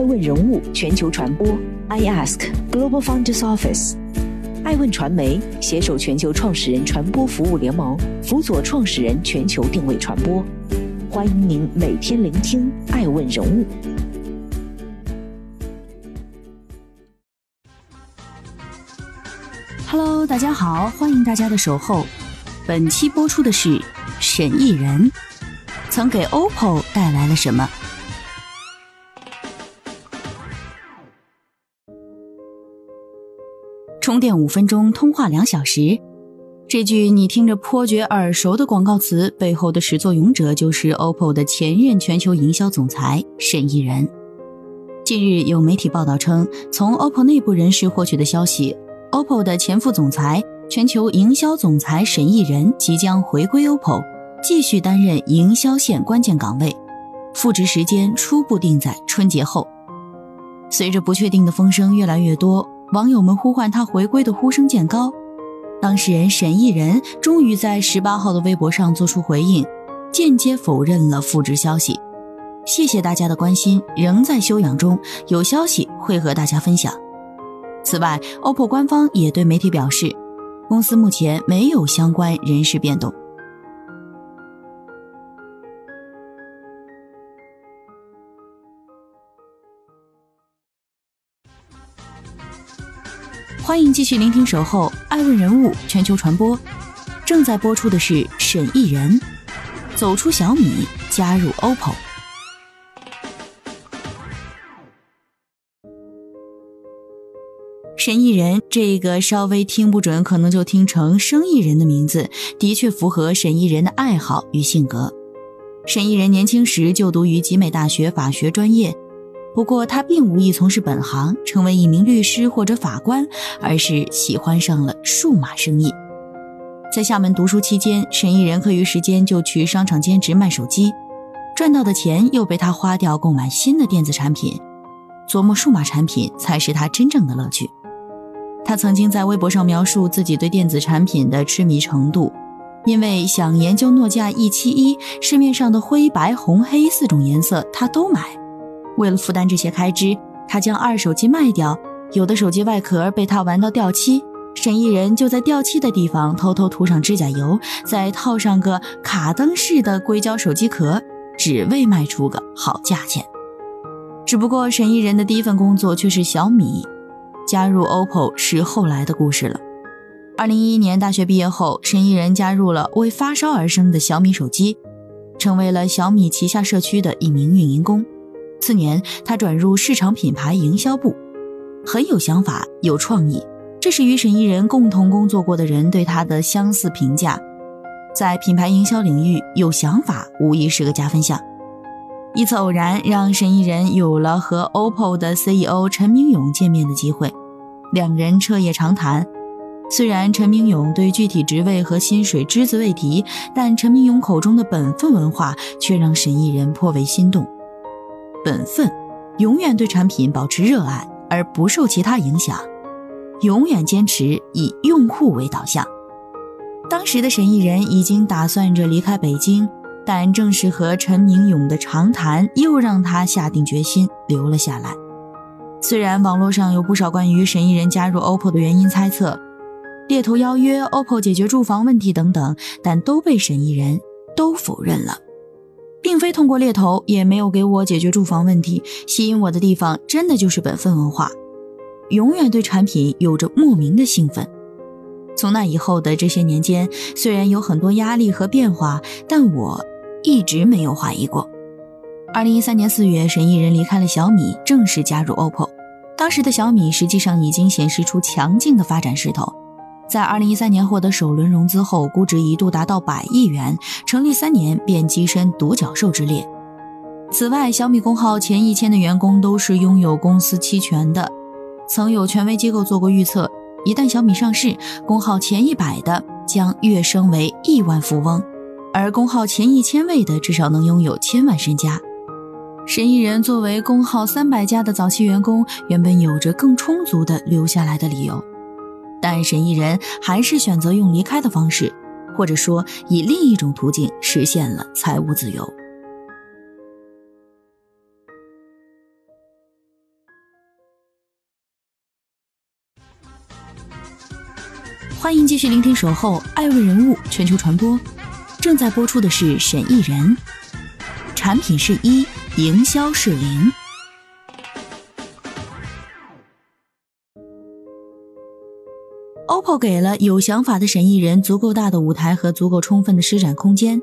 爱问人物全球传播，I Ask Global Founders Office，爱问传媒携手全球创始人传播服务联盟，辅佐创始人全球定位传播。欢迎您每天聆听爱问人物。Hello，大家好，欢迎大家的守候。本期播出的是沈毅人，曾给 OPPO 带来了什么？充电五分钟，通话两小时。这句你听着颇觉耳熟的广告词背后的始作俑者就是 OPPO 的前任全球营销总裁沈义人。近日有媒体报道称，从 OPPO 内部人士获取的消息，OPPO 的前副总裁、全球营销总裁沈义人即将回归 OPPO，继续担任营销线关键岗位，复职时间初步定在春节后。随着不确定的风声越来越多。网友们呼唤他回归的呼声渐高，当事人沈毅人终于在十八号的微博上做出回应，间接否认了复职消息。谢谢大家的关心，仍在休养中，有消息会和大家分享。此外，OPPO 官方也对媒体表示，公司目前没有相关人事变动。欢迎继续聆听《守候爱问人物全球传播》，正在播出的是沈毅人走出小米，加入 OPPO。沈毅人这个稍微听不准，可能就听成生意人的名字，的确符合沈毅人的爱好与性格。沈毅人年轻时就读于集美大学法学专业。不过，他并无意从事本行，成为一名律师或者法官，而是喜欢上了数码生意。在厦门读书期间，沈一人课余时间就去商场兼职卖手机，赚到的钱又被他花掉购买新的电子产品，琢磨数码产品才是他真正的乐趣。他曾经在微博上描述自己对电子产品的痴迷程度，因为想研究诺基亚 E71，市面上的灰、白、红、黑四种颜色他都买。为了负担这些开支，他将二手机卖掉。有的手机外壳被他玩到掉漆，沈毅人就在掉漆的地方偷偷涂上指甲油，再套上个卡灯式的硅胶手机壳，只为卖出个好价钱。只不过沈毅人的第一份工作却是小米，加入 OPPO 是后来的故事了。二零一一年大学毕业后，沈毅人加入了为发烧而生的小米手机，成为了小米旗下社区的一名运营工。次年，他转入市场品牌营销部，很有想法、有创意。这是与沈毅人共同工作过的人对他的相似评价。在品牌营销领域，有想法无疑是个加分项。一次偶然，让沈毅人有了和 OPPO 的 CEO 陈明勇见面的机会，两人彻夜长谈。虽然陈明勇对具体职位和薪水只字未提，但陈明勇口中的本分文化却让沈毅人颇为心动。本分，永远对产品保持热爱，而不受其他影响，永远坚持以用户为导向。当时的沈毅人已经打算着离开北京，但正是和陈明勇的长谈，又让他下定决心留了下来。虽然网络上有不少关于沈毅人加入 OPPO 的原因猜测，猎头邀约 OPPO 解决住房问题等等，但都被沈毅人都否认了。并非通过猎头，也没有给我解决住房问题。吸引我的地方，真的就是本分文化，永远对产品有着莫名的兴奋。从那以后的这些年间，虽然有很多压力和变化，但我一直没有怀疑过。二零一三年四月，沈毅人离开了小米，正式加入 OPPO。当时的小米实际上已经显示出强劲的发展势头。在二零一三年获得首轮融资后，估值一度达到百亿元，成立三年便跻身独角兽之列。此外，小米工号前一千的员工都是拥有公司期权的。曾有权威机构做过预测，一旦小米上市，工号前一百的将跃升为亿万富翁，而工号前一千位的至少能拥有千万身家。沈一人作为工号三百家的早期员工，原本有着更充足的留下来的理由。但沈一人还是选择用离开的方式或者说以另一种途径实现了财务自由。欢迎继续聆听守候爱问人物全球传播正在播出的是沈一人产品是一营销是零。OPPO 给了有想法的沈艺人足够大的舞台和足够充分的施展空间，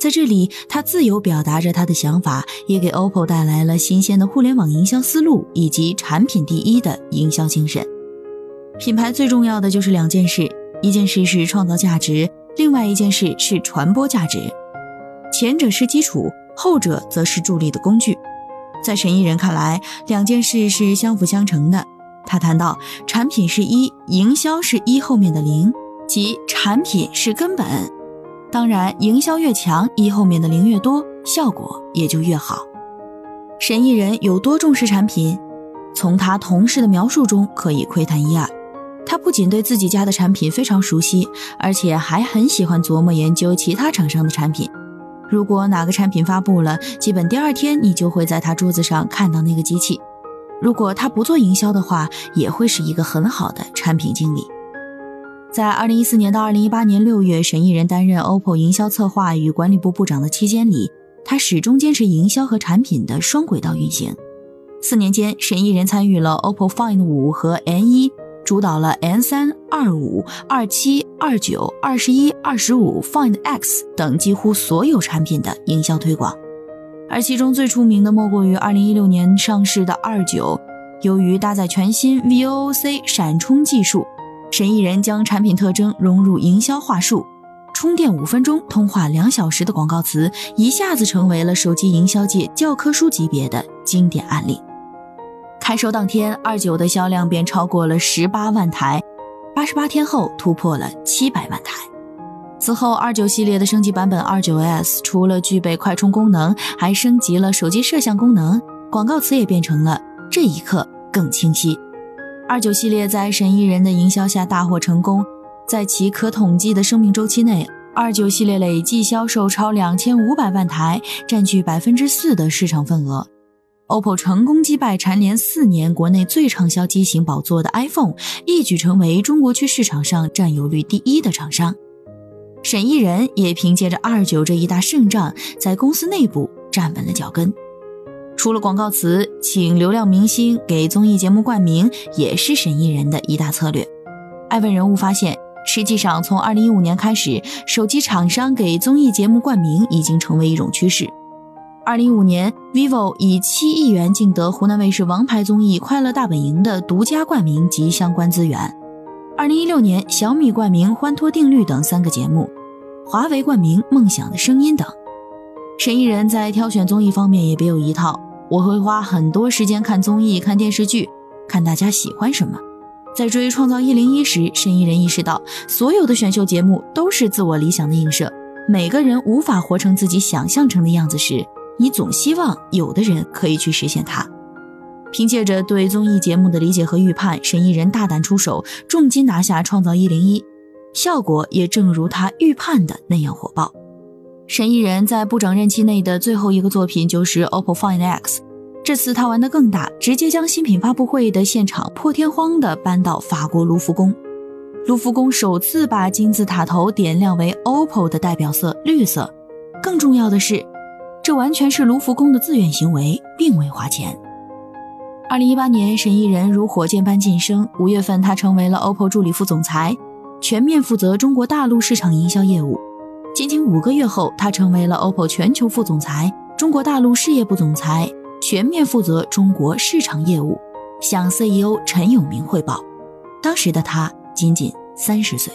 在这里，他自由表达着他的想法，也给 OPPO 带来了新鲜的互联网营销思路以及产品第一的营销精神。品牌最重要的就是两件事，一件事是创造价值，另外一件事是传播价值。前者是基础，后者则是助力的工具。在沈艺人看来，两件事是相辅相成的。他谈到，产品是一，营销是一后面的零，即产品是根本。当然，营销越强，一后面的零越多，效果也就越好。沈艺人有多重视产品？从他同事的描述中可以窥探一二。他不仅对自己家的产品非常熟悉，而且还很喜欢琢磨研究其他厂商的产品。如果哪个产品发布了，基本第二天你就会在他桌子上看到那个机器。如果他不做营销的话，也会是一个很好的产品经理。在二零一四年到二零一八年六月，沈艺人担任 OPPO 营销策划与管理部部长的期间里，他始终坚持营销和产品的双轨道运行。四年间，沈艺人参与了 OPPO Find 五和 N 一。主导了 N 三、二五、二七、二九、二十一、二十五、Find X 等几乎所有产品的营销推广，而其中最出名的莫过于二零一六年上市的二九。由于搭载全新 VOOC 闪充技术，沈艺人将产品特征融入营销话术，充电五分钟，通话两小时的广告词一下子成为了手机营销界教科书级别的经典案例。开售当天，二九的销量便超过了十八万台，八十八天后突破了七百万台。此后，二九系列的升级版本二九 S 除了具备快充功能，还升级了手机摄像功能，广告词也变成了“这一刻更清晰”。二九系列在沈艺人的营销下大获成功，在其可统计的生命周期内，二九系列累计销售超两千五百万台，占据百分之四的市场份额。OPPO 成功击败蝉联四年国内最畅销机型宝座的 iPhone，一举成为中国区市场上占有率第一的厂商。沈艺人也凭借着二九这一大胜仗，在公司内部站稳了脚跟。除了广告词，请流量明星给综艺节目冠名，也是沈艺人的一大策略。爱问人物发现，实际上从2015年开始，手机厂商给综艺节目冠名已经成为一种趋势。二零一五年，vivo 以七亿元竞得湖南卫视王牌综艺《快乐大本营》的独家冠名及相关资源。二零一六年，小米冠名《欢脱定律》等三个节目，华为冠名《梦想的声音》等。沈艺人在挑选综艺方面也别有一套，我会花很多时间看综艺、看电视剧，看大家喜欢什么。在追《创造一零一》时，沈艺人意识到，所有的选秀节目都是自我理想的映射，每个人无法活成自己想象成的样子时。你总希望有的人可以去实现它。凭借着对综艺节目的理解和预判，沈艺人大胆出手，重金拿下《创造一零一》，效果也正如他预判的那样火爆。沈艺人在部长任期内的最后一个作品就是 OPPO Find X，这次他玩得更大，直接将新品发布会的现场破天荒地搬到法国卢浮宫。卢浮宫首次把金字塔头点亮为 OPPO 的代表色绿色。更重要的是。这完全是卢浮宫的自愿行为，并未花钱。二零一八年，沈艺人如火箭般晋升。五月份，他成为了 OPPO 助理副总裁，全面负责中国大陆市场营销业务。仅仅五个月后，他成为了 OPPO 全球副总裁、中国大陆事业部总裁，全面负责中国市场业务，向 CEO 陈永明汇报。当时的他仅仅三十岁。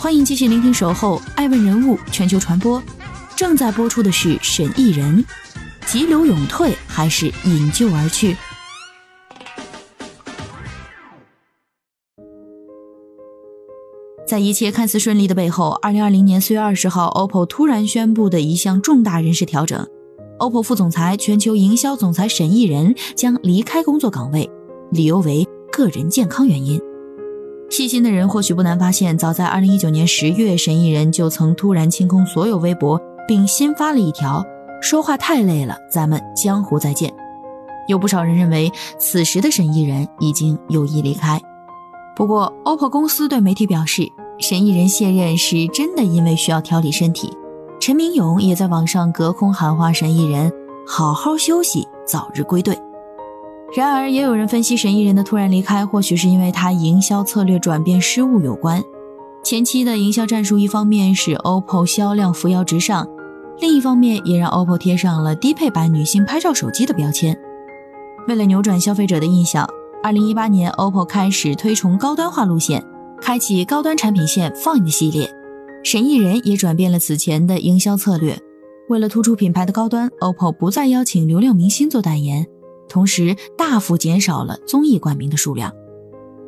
欢迎继续聆听《守候爱问人物全球传播》，正在播出的是沈艺人，急流勇退还是引咎而去？在一切看似顺利的背后，二零二零年四月二十号，OPPO 突然宣布的一项重大人事调整：OPPO 副总裁、全球营销总裁沈艺人将离开工作岗位，理由为个人健康原因。细心的人或许不难发现，早在2019年10月，沈艺人就曾突然清空所有微博，并新发了一条：“说话太累了，咱们江湖再见。”有不少人认为，此时的沈艺人已经有意离开。不过，OPPO 公司对媒体表示，沈艺人卸任是真的因为需要调理身体。陈明勇也在网上隔空喊话沈艺人：“好好休息，早日归队。”然而，也有人分析沈艺人的突然离开，或许是因为他营销策略转变失误有关。前期的营销战术，一方面是 OPPO 销量扶摇直上，另一方面也让 OPPO 贴上了低配版女性拍照手机的标签。为了扭转消费者的印象，2018年 OPPO 开始推崇高端化路线，开启高端产品线 Find 系列。沈艺人也转变了此前的营销策略，为了突出品牌的高端，OPPO 不再邀请流量明星做代言。同时，大幅减少了综艺冠名的数量。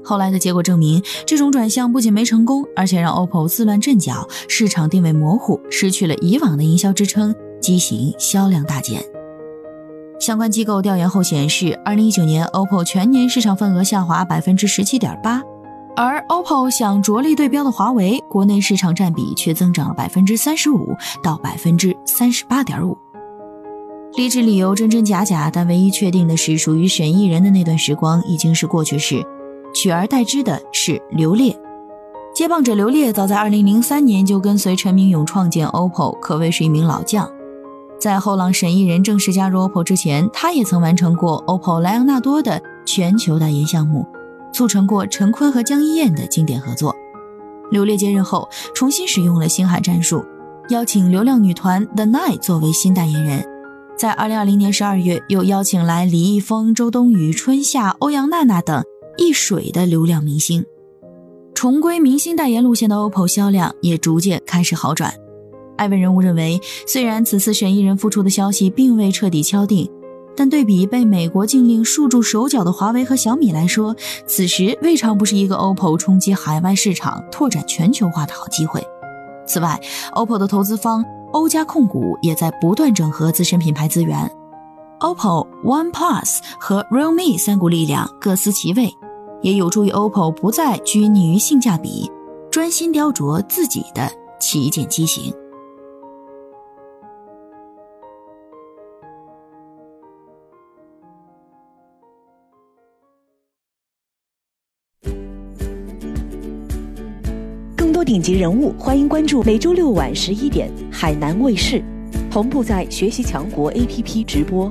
后来的结果证明，这种转向不仅没成功，而且让 OPPO 自乱阵脚，市场定位模糊，失去了以往的营销支撑，机型销量大减。相关机构调研后显示，二零一九年 OPPO 全年市场份额下滑百分之十七点八，而 OPPO 想着力对标的华为，国内市场占比却增长了百分之三十五到百分之三十八点五。离职理由真真假假，但唯一确定的是，属于沈艺人的那段时光已经是过去式，取而代之的是刘烈。接棒者刘烈早在2003年就跟随陈明勇创建 OPPO，可谓是一名老将。在后浪沈艺人正式加入 OPPO 之前，他也曾完成过 OPPO 莱昂纳多的全球代言项目，促成过陈坤和江一燕的经典合作。刘烈接任后，重新使用了星海战术，邀请流量女团 The Night 作为新代言人。在二零二零年十二月，又邀请来李易峰、周冬雨、春夏、欧阳娜娜等一水的流量明星，重归明星代言路线的 OPPO 销量也逐渐开始好转。艾问人物认为，虽然此次选艺人复出的消息并未彻底敲定，但对比被美国禁令束住手脚的华为和小米来说，此时未尝不是一个 OPPO 冲击海外市场、拓展全球化的好机会。此外，OPPO 的投资方。欧加控股也在不断整合自身品牌资源，OPPO、OnePlus 和 Realme 三股力量各司其位，也有助于 OPPO 不再拘泥于性价比，专心雕琢自己的旗舰机型。更多顶级人物，欢迎关注每周六晚十一点海南卫视，同步在学习强国 APP 直播。